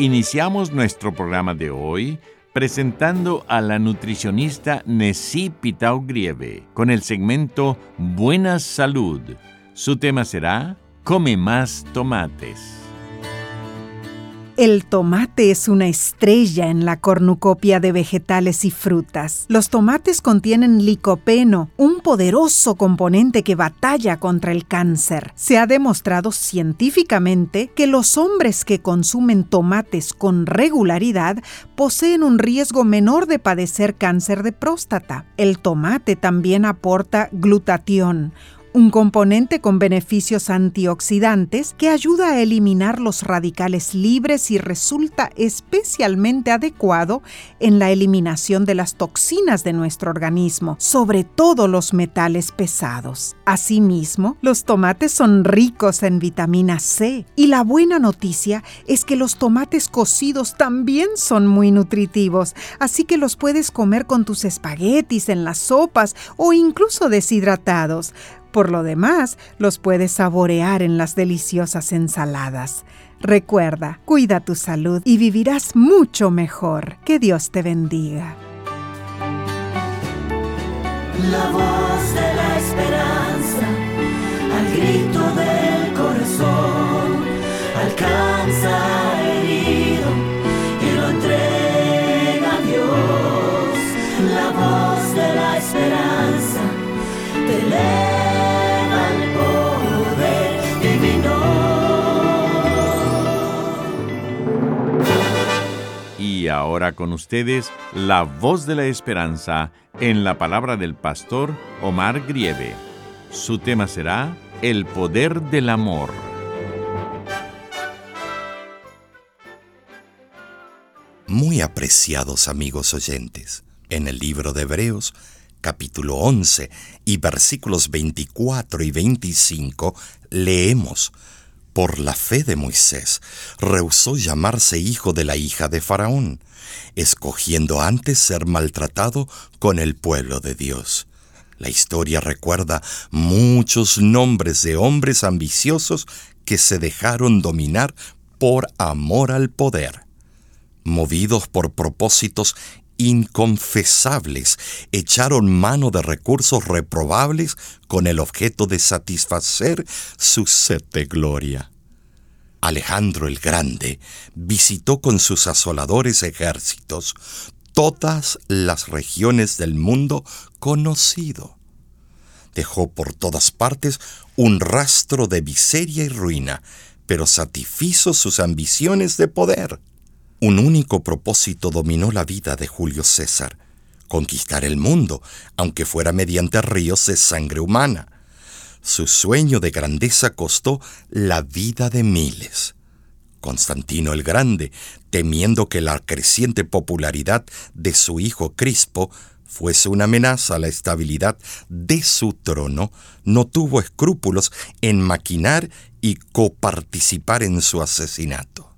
Iniciamos nuestro programa de hoy presentando a la nutricionista Nessie Pitao Grieve con el segmento Buena Salud. Su tema será Come más tomates. El tomate es una estrella en la cornucopia de vegetales y frutas. Los tomates contienen licopeno, un poderoso componente que batalla contra el cáncer. Se ha demostrado científicamente que los hombres que consumen tomates con regularidad poseen un riesgo menor de padecer cáncer de próstata. El tomate también aporta glutatión, un componente con beneficios antioxidantes que ayuda a eliminar los radicales libres y resulta especialmente adecuado en la eliminación de las toxinas de nuestro organismo, sobre todo los metales pesados. Asimismo, los tomates son ricos en vitamina C y la buena noticia es que los tomates cocidos también son muy nutritivos, así que los puedes comer con tus espaguetis en las sopas o incluso deshidratados. Por lo demás, los puedes saborear en las deliciosas ensaladas. Recuerda, cuida tu salud y vivirás mucho mejor. Que Dios te bendiga. La voz de la esperanza, al grito del corazón, alcanza herido y lo entrega a Dios. La voz de la esperanza, ahora con ustedes, la voz de la esperanza en la palabra del pastor Omar Grieve. Su tema será El poder del amor. Muy apreciados amigos oyentes, en el libro de Hebreos, capítulo 11 y versículos 24 y 25, leemos, Por la fe de Moisés, rehusó llamarse hijo de la hija de Faraón, escogiendo antes ser maltratado con el pueblo de Dios. La historia recuerda muchos nombres de hombres ambiciosos que se dejaron dominar por amor al poder movidos por propósitos inconfesables, echaron mano de recursos reprobables con el objeto de satisfacer su sed de gloria. Alejandro el Grande visitó con sus asoladores ejércitos todas las regiones del mundo conocido. Dejó por todas partes un rastro de miseria y ruina, pero satisfizo sus ambiciones de poder. Un único propósito dominó la vida de Julio César, conquistar el mundo, aunque fuera mediante ríos de sangre humana. Su sueño de grandeza costó la vida de miles. Constantino el Grande, temiendo que la creciente popularidad de su hijo Crispo fuese una amenaza a la estabilidad de su trono, no tuvo escrúpulos en maquinar y coparticipar en su asesinato.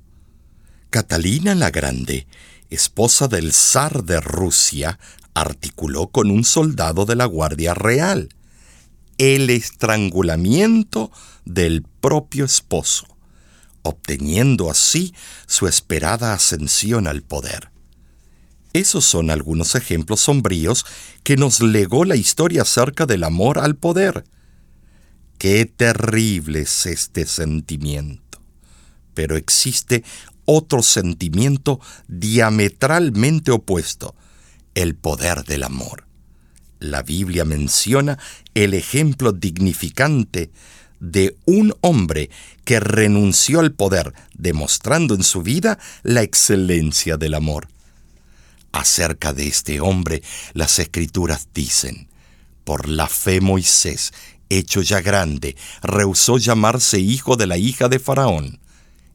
Catalina la Grande, esposa del zar de Rusia, articuló con un soldado de la Guardia Real el estrangulamiento del propio esposo, obteniendo así su esperada ascensión al poder. Esos son algunos ejemplos sombríos que nos legó la historia acerca del amor al poder. Qué terrible es este sentimiento. Pero existe otro sentimiento diametralmente opuesto, el poder del amor. La Biblia menciona el ejemplo dignificante de un hombre que renunció al poder, demostrando en su vida la excelencia del amor. Acerca de este hombre, las escrituras dicen, por la fe Moisés, hecho ya grande, rehusó llamarse hijo de la hija de Faraón,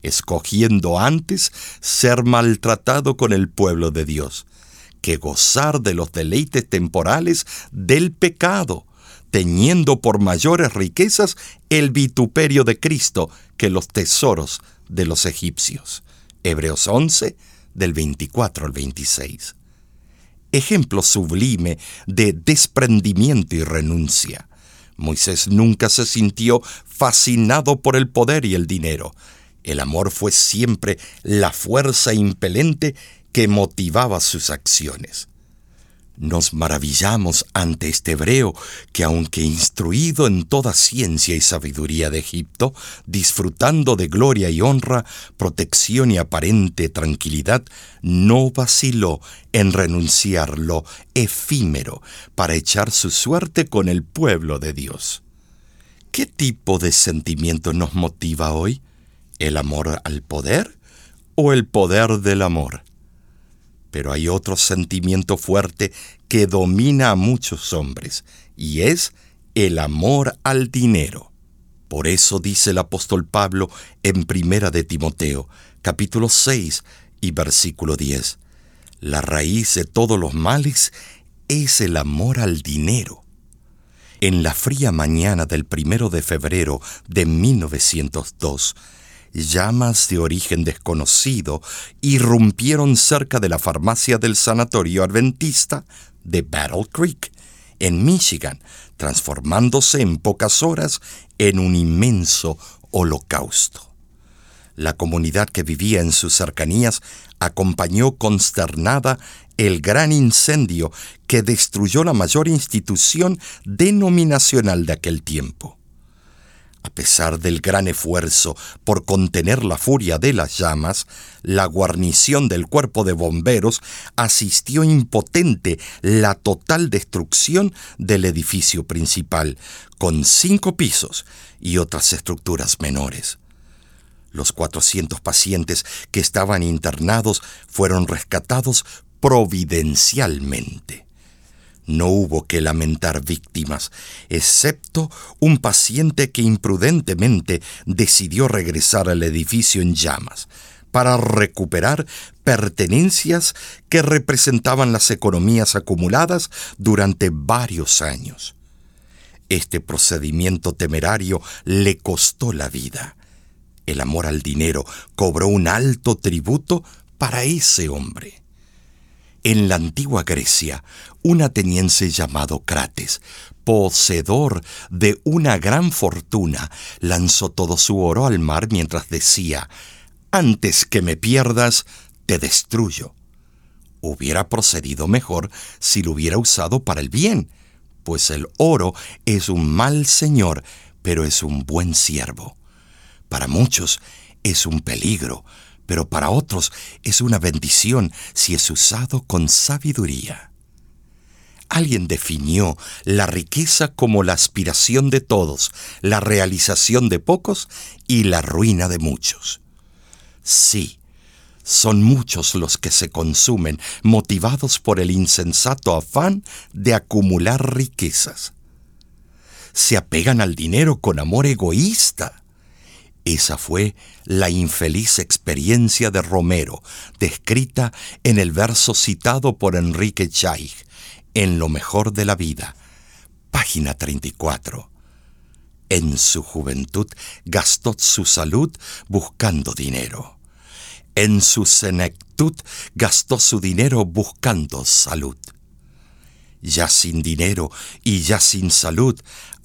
escogiendo antes ser maltratado con el pueblo de Dios, que gozar de los deleites temporales del pecado, teniendo por mayores riquezas el vituperio de Cristo que los tesoros de los egipcios. Hebreos 11, del 24 al 26. Ejemplo sublime de desprendimiento y renuncia. Moisés nunca se sintió fascinado por el poder y el dinero. El amor fue siempre la fuerza impelente que motivaba sus acciones. Nos maravillamos ante este hebreo que aunque instruido en toda ciencia y sabiduría de Egipto, disfrutando de gloria y honra, protección y aparente tranquilidad, no vaciló en renunciar lo efímero para echar su suerte con el pueblo de Dios. ¿Qué tipo de sentimiento nos motiva hoy? ¿El amor al poder o el poder del amor? Pero hay otro sentimiento fuerte que domina a muchos hombres, y es el amor al dinero. Por eso dice el apóstol Pablo en Primera de Timoteo, capítulo 6 y versículo 10, la raíz de todos los males es el amor al dinero. En la fría mañana del primero de febrero de 1902, llamas de origen desconocido irrumpieron cerca de la farmacia del sanatorio adventista de Battle Creek, en Michigan, transformándose en pocas horas en un inmenso holocausto. La comunidad que vivía en sus cercanías acompañó consternada el gran incendio que destruyó la mayor institución denominacional de aquel tiempo. A pesar del gran esfuerzo por contener la furia de las llamas, la guarnición del cuerpo de bomberos asistió impotente la total destrucción del edificio principal, con cinco pisos y otras estructuras menores. Los 400 pacientes que estaban internados fueron rescatados providencialmente. No hubo que lamentar víctimas, excepto un paciente que imprudentemente decidió regresar al edificio en llamas para recuperar pertenencias que representaban las economías acumuladas durante varios años. Este procedimiento temerario le costó la vida. El amor al dinero cobró un alto tributo para ese hombre. En la antigua Grecia, un ateniense llamado Crates, poseedor de una gran fortuna, lanzó todo su oro al mar mientras decía, Antes que me pierdas, te destruyo. Hubiera procedido mejor si lo hubiera usado para el bien, pues el oro es un mal señor, pero es un buen siervo. Para muchos es un peligro, pero para otros es una bendición si es usado con sabiduría. Alguien definió la riqueza como la aspiración de todos, la realización de pocos y la ruina de muchos. Sí, son muchos los que se consumen motivados por el insensato afán de acumular riquezas. Se apegan al dinero con amor egoísta esa fue la infeliz experiencia de Romero, descrita en el verso citado por Enrique Chaig, en Lo mejor de la vida, página 34. En su juventud gastó su salud buscando dinero. En su senectud gastó su dinero buscando salud. Ya sin dinero y ya sin salud,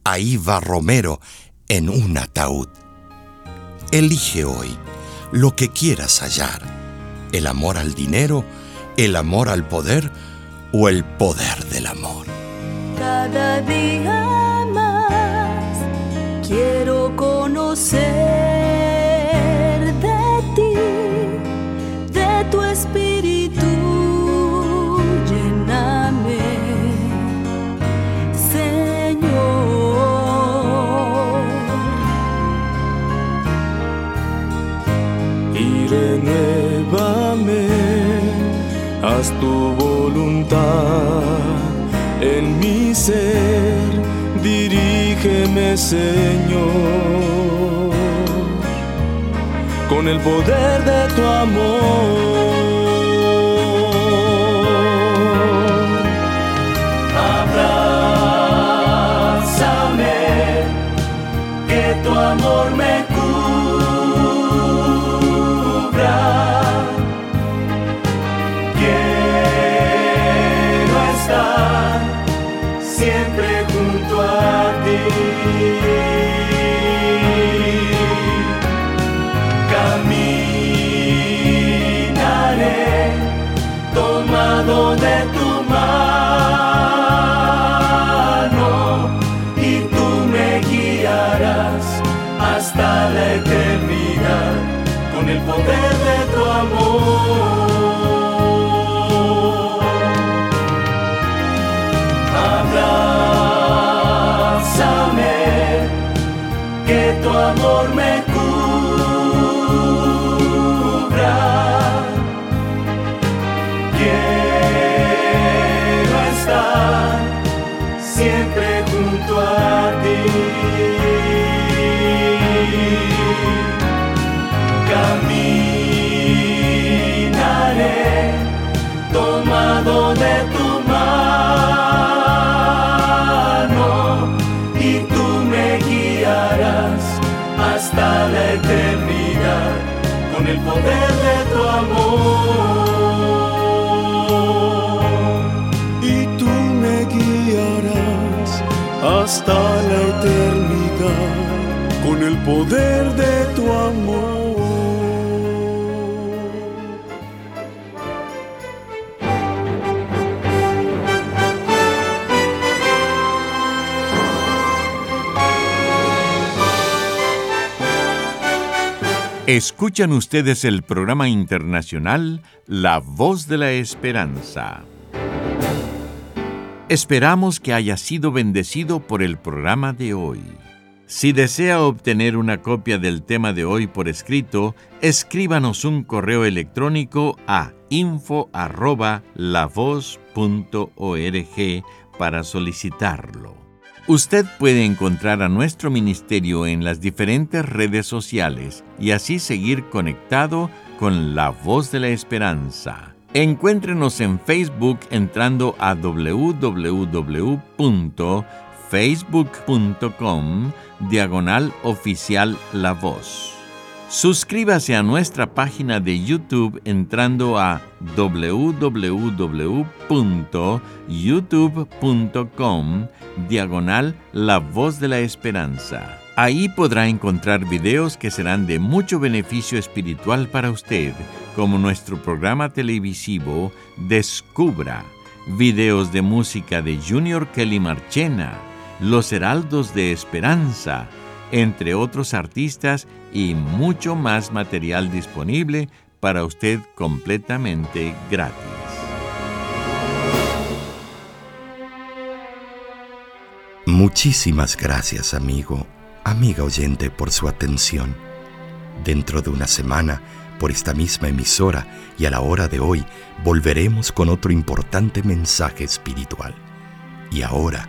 ahí va Romero en un ataúd. Elige hoy lo que quieras hallar, el amor al dinero, ¿El amor al poder o el poder del amor? Cada día más quiero conocer el poder de tu amor. Con el poder de tu amor. y tú me guiarás hasta la eternidad con el poder de tu amor. Escuchan ustedes el programa internacional La Voz de la Esperanza. Esperamos que haya sido bendecido por el programa de hoy. Si desea obtener una copia del tema de hoy por escrito, escríbanos un correo electrónico a info@lavoz.org para solicitarlo. Usted puede encontrar a nuestro ministerio en las diferentes redes sociales y así seguir conectado con la voz de la esperanza. Encuéntrenos en Facebook entrando a www.facebook.com diagonal oficial La Voz. Suscríbase a nuestra página de YouTube entrando a www.youtube.com diagonal La Voz de la Esperanza. Ahí podrá encontrar videos que serán de mucho beneficio espiritual para usted, como nuestro programa televisivo Descubra, videos de música de Junior Kelly Marchena, Los Heraldos de Esperanza, entre otros artistas y mucho más material disponible para usted completamente gratis. Muchísimas gracias, amigo, amiga oyente, por su atención. Dentro de una semana, por esta misma emisora y a la hora de hoy, volveremos con otro importante mensaje espiritual. Y ahora,